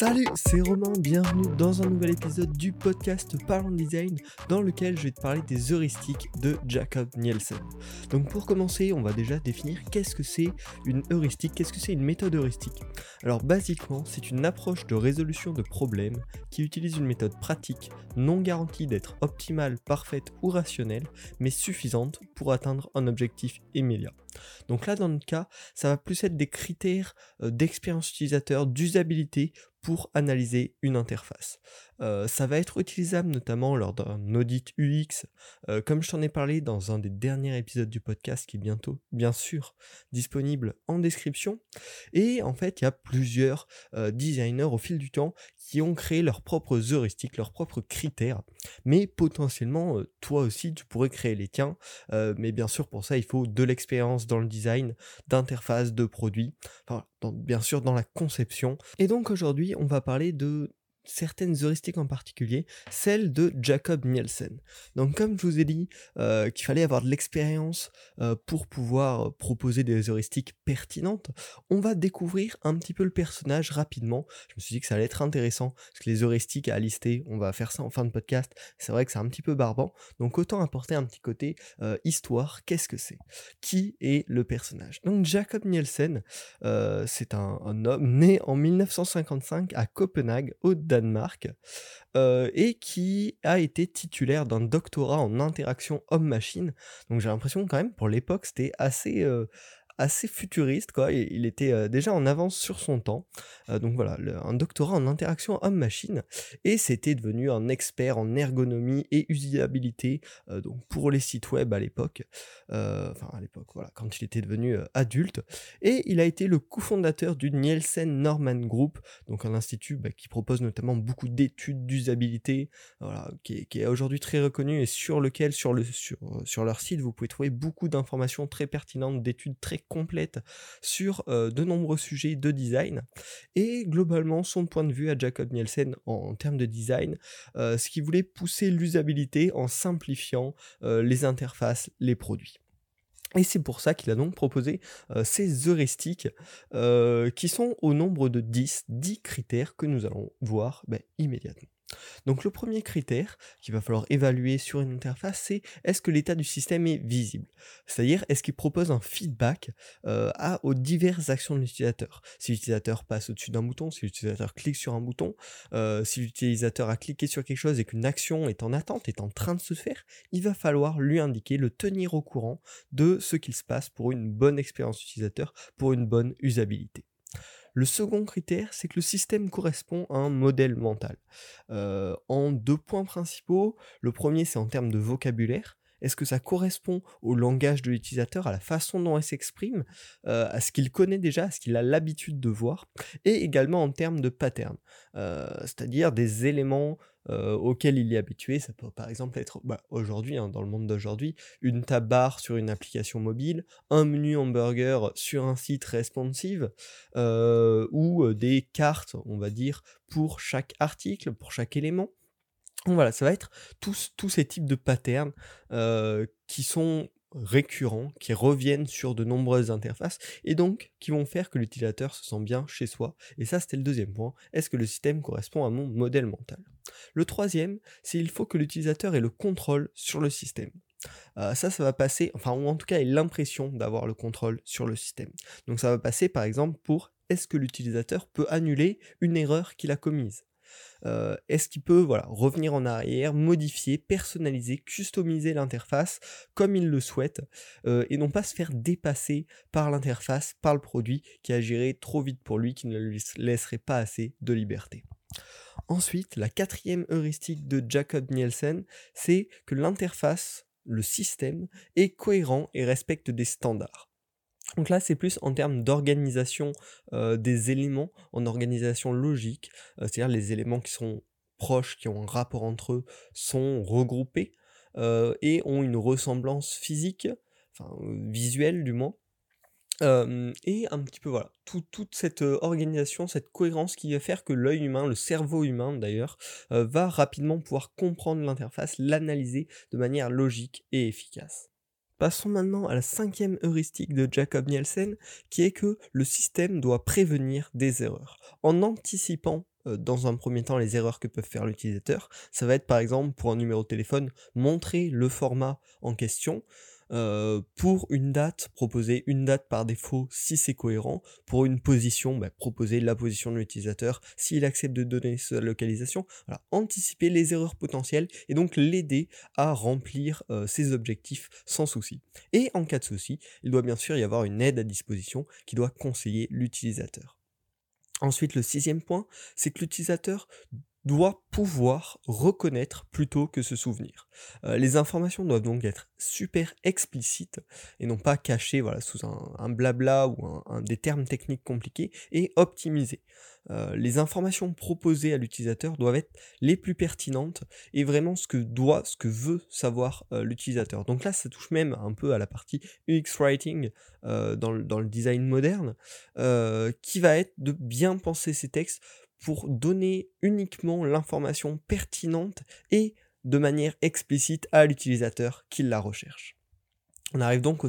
Salut, c'est Romain, bienvenue dans un nouvel épisode du podcast Parlons Design dans lequel je vais te parler des heuristiques de Jacob Nielsen. Donc pour commencer, on va déjà définir qu'est-ce que c'est une heuristique, qu'est-ce que c'est une méthode heuristique. Alors basiquement, c'est une approche de résolution de problèmes qui utilise une méthode pratique non garantie d'être optimale, parfaite ou rationnelle, mais suffisante pour atteindre un objectif immédiat. Donc là, dans notre cas, ça va plus être des critères euh, d'expérience utilisateur, d'usabilité pour analyser une interface. Euh, ça va être utilisable notamment lors d'un audit UX, euh, comme je t'en ai parlé dans un des derniers épisodes du podcast qui est bientôt, bien sûr, disponible en description. Et en fait, il y a plusieurs designers au fil du temps qui ont créé leurs propres heuristiques, leurs propres critères. Mais potentiellement, toi aussi, tu pourrais créer les tiens. Mais bien sûr, pour ça, il faut de l'expérience dans le design, d'interface, de produits. Bien sûr, dans la conception. Et donc aujourd'hui, on va parler de certaines heuristiques en particulier, celle de Jacob Nielsen. Donc comme je vous ai dit euh, qu'il fallait avoir de l'expérience euh, pour pouvoir euh, proposer des heuristiques pertinentes, on va découvrir un petit peu le personnage rapidement. Je me suis dit que ça allait être intéressant, parce que les heuristiques à lister, on va faire ça en fin de podcast, c'est vrai que c'est un petit peu barbant, donc autant apporter un petit côté histoire, qu'est-ce que c'est? Qui est le personnage? Donc Jacob Nielsen, c'est un, un homme né en 1955 à Copenhague, au Danemark, euh, et qui a été titulaire d'un doctorat en interaction homme-machine. Donc j'ai l'impression quand même, pour l'époque, c'était assez... euh, assez futuriste quoi, il était euh, déjà en avance sur son temps. Euh, donc voilà, un doctorat en interaction homme-machine. Et c'était devenu un expert en ergonomie et usabilité euh, donc pour les sites web à l'époque, enfin à l'époque voilà, quand il était devenu adulte. Et il a été le cofondateur du Nielsen Norman Group, donc un institut bah, qui propose notamment beaucoup d'études d'usabilité, voilà, qui est, qui est aujourd'hui très reconnu et sur lequel sur le sur, sur leur site vous pouvez trouver beaucoup d'informations très pertinentes, d'études très complètes sur euh, de nombreux sujets de design et globalement son point de vue à Jacob Nielsen en, termes de design, euh, ce qui voulait pousser l'usabilité en simplifiant euh, les interfaces, les produits. Et c'est pour ça qu'il a donc proposé ces heuristiques qui sont au nombre de 10, 10 critères que nous allons voir ben, immédiatement. Donc le premier critère qu'il va falloir évaluer sur une interface, c'est est-ce que l'état du système est visible? C'est-à-dire est-ce qu'il propose un feedback euh, aux diverses actions de l'utilisateur? Si l'utilisateur passe au-dessus d'un bouton, si l'utilisateur clique sur un bouton, euh, si l'utilisateur a cliqué sur quelque chose et qu'une action est en attente, est en train de se faire, il va falloir lui indiquer, le tenir au courant de ce qu'il se passe pour une bonne expérience utilisateur, pour une bonne usabilité. Le second critère, c'est que le système correspond à un modèle mental. Euh, en deux points principaux, le premier c'est en termes de vocabulaire. Est-ce que ça correspond au langage de l'utilisateur, à la façon dont il s'exprime, euh, à ce qu'il connaît déjà, à ce qu'il a l'habitude de voir, et également en termes de pattern, euh, c'est-à-dire des éléments euh, auxquels il est habitué. Ça peut par exemple être, bah, aujourd'hui, hein, dans le monde d'aujourd'hui, une tab bar sur une application mobile, un menu hamburger sur un site responsive, euh, ou euh, des cartes, on va dire, pour chaque article, pour chaque élément. Voilà, ça va être tous, tous ces types de patterns euh, qui sont récurrents, qui reviennent sur de nombreuses interfaces, et donc qui vont faire que l'utilisateur se sent bien chez soi. Et ça, c'était le deuxième point. Est-ce que le système correspond à mon modèle mental? Le troisième, c'est il faut que l'utilisateur ait le contrôle sur le système. Euh, ça, ça va passer, enfin, ou en tout cas, ait l'impression d'avoir le contrôle sur le système. Donc ça va passer, par exemple, pour est-ce que l'utilisateur peut annuler une erreur qu'il a commise? Euh, est-ce qu'il peut voilà, revenir en arrière, modifier, personnaliser, customiser l'interface comme il le souhaite, euh, et non pas se faire dépasser par l'interface, par le produit qui agirait trop vite pour lui, qui ne lui laisserait pas assez de liberté. Ensuite, la quatrième heuristique de Jacob Nielsen, c'est que l'interface, le système, est cohérent et respecte des standards. Donc là, c'est plus en termes d'organisation euh, des éléments, en organisation logique, euh, c'est-à-dire les éléments qui sont proches, qui ont un rapport entre eux, sont regroupés euh, et ont une ressemblance physique, enfin visuelle du moins. Et un petit peu voilà, tout- toute cette organisation, cette cohérence qui va faire que l'œil humain, le cerveau humain d'ailleurs, va rapidement pouvoir comprendre l'interface, l'analyser de manière logique et efficace. Passons maintenant à la cinquième heuristique de Jacob Nielsen, qui est que le système doit prévenir des erreurs. En anticipant euh, dans un premier temps les erreurs que peuvent faire l'utilisateur, ça va être par exemple pour un numéro de téléphone, montrer le format en question, euh, pour une date, proposer une date par défaut si c'est cohérent. Pour une position, bah, proposer la position de l'utilisateur s'il accepte de donner sa localisation. Anticiper les erreurs potentielles et donc l'aider à remplir euh, ses objectifs sans souci. Et en cas de souci, il doit bien sûr y avoir une aide à disposition qui doit conseiller l'utilisateur. Ensuite, le sixième point, c'est que l'utilisateur doit pouvoir reconnaître plutôt que se souvenir. Euh, les informations doivent donc être super explicites et non pas cachées voilà, sous un, blabla ou un, des termes techniques compliqués et optimisées. Euh, les informations proposées à l'utilisateur doivent être les plus pertinentes et vraiment ce que doit, ce que veut savoir euh, l'utilisateur. Donc là, ça touche même un peu à la partie UX writing dans, dans, le design moderne, qui va être de bien penser ces textes pour donner uniquement l'information pertinente et de manière explicite à l'utilisateur qui la recherche. On arrive donc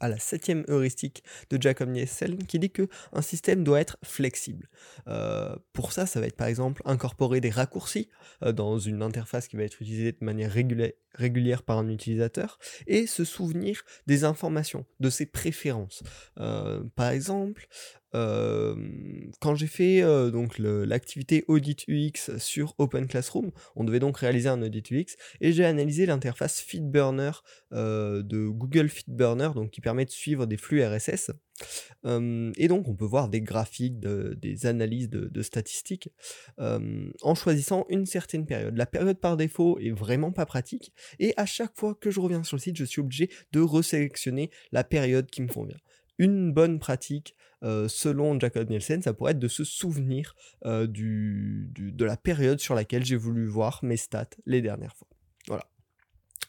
à la septième heuristique de Jacob Nielsen qui dit que un système doit être flexible. Euh, pour ça, ça va être par exemple incorporer des raccourcis euh, dans une interface qui va être utilisée de manière régulière, par un utilisateur et se souvenir des informations, de ses préférences. Euh, par exemple, quand j'ai fait donc l'activité audit UX sur Open Classroom, on devait donc réaliser un audit UX et j'ai analysé l'interface FeedBurner de Google FeedBurner, donc qui permet de suivre des flux RSS. et donc on peut voir des graphiques, des analyses de, statistiques en choisissant une certaine période. La période par défaut est vraiment pas pratique et à chaque fois que je reviens sur le site, je suis obligé de resélectionner la période qui me convient une bonne pratique selon Jacob Nielsen, ça pourrait être de se souvenir de la période sur laquelle j'ai voulu voir mes stats les dernières fois. Voilà.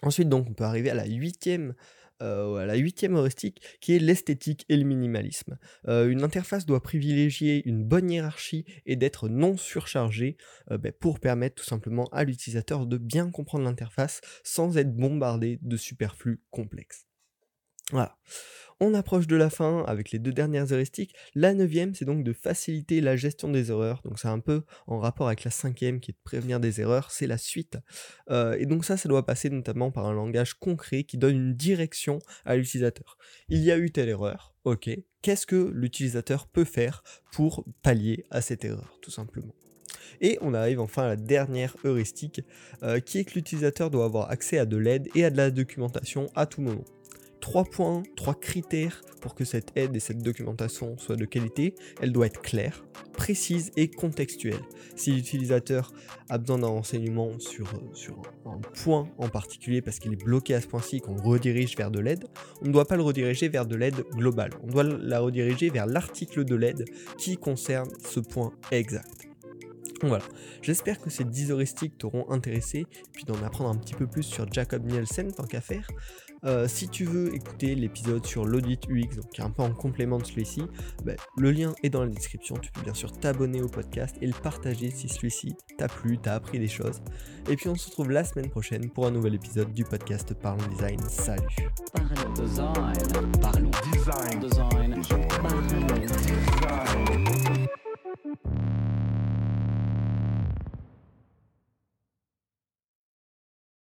Ensuite, donc, on peut arriver à la huitième euh, la huitième heuristique qui est l'esthétique et le minimalisme. une interface doit privilégier une bonne hiérarchie et d'être non surchargée ben, pour permettre tout simplement à l'utilisateur de bien comprendre l'interface sans être bombardé de superflus complexes. Voilà. On approche de la fin avec les deux dernières heuristiques. La neuvième, c'est donc de faciliter la gestion des erreurs. Donc c'est un peu en rapport avec la cinquième qui est de prévenir des erreurs. C'est la suite. Euh, et donc ça, ça doit passer notamment par un langage concret qui donne une direction à l'utilisateur. Il y a eu telle erreur. Ok. Qu'est-ce que l'utilisateur peut faire pour pallier à cette erreur, tout simplement? Et on arrive enfin à la dernière heuristique, euh, qui est que l'utilisateur doit avoir accès à de l'aide et à de la documentation à tout moment trois points, trois critères pour que cette aide et cette documentation soient de qualité. Elle doit être claire, précise et contextuelle. Si l'utilisateur a besoin d'un renseignement sur, sur un point en particulier parce qu'il est bloqué à ce point-ci qu'on redirige vers de l'aide, on ne doit pas le rediriger vers de l'aide globale. On doit la rediriger vers l'article de l'aide qui concerne ce point exact. Voilà, j'espère que ces 10 heuristiques t'auront intéressé, puis d'en apprendre un petit peu plus sur Jacob Nielsen tant qu'à faire. Euh, si tu veux écouter l'épisode sur l'audit UX, donc qui est un peu en complément de celui-ci, ben, le lien est dans la description. Tu peux bien sûr t'abonner au podcast et le partager si celui-ci t'a plu, t'a appris des choses. Et puis on se retrouve la semaine prochaine pour un nouvel épisode du podcast Parlons Design. Salut Parlons Design. Parlons Design. Design. Parlons Design.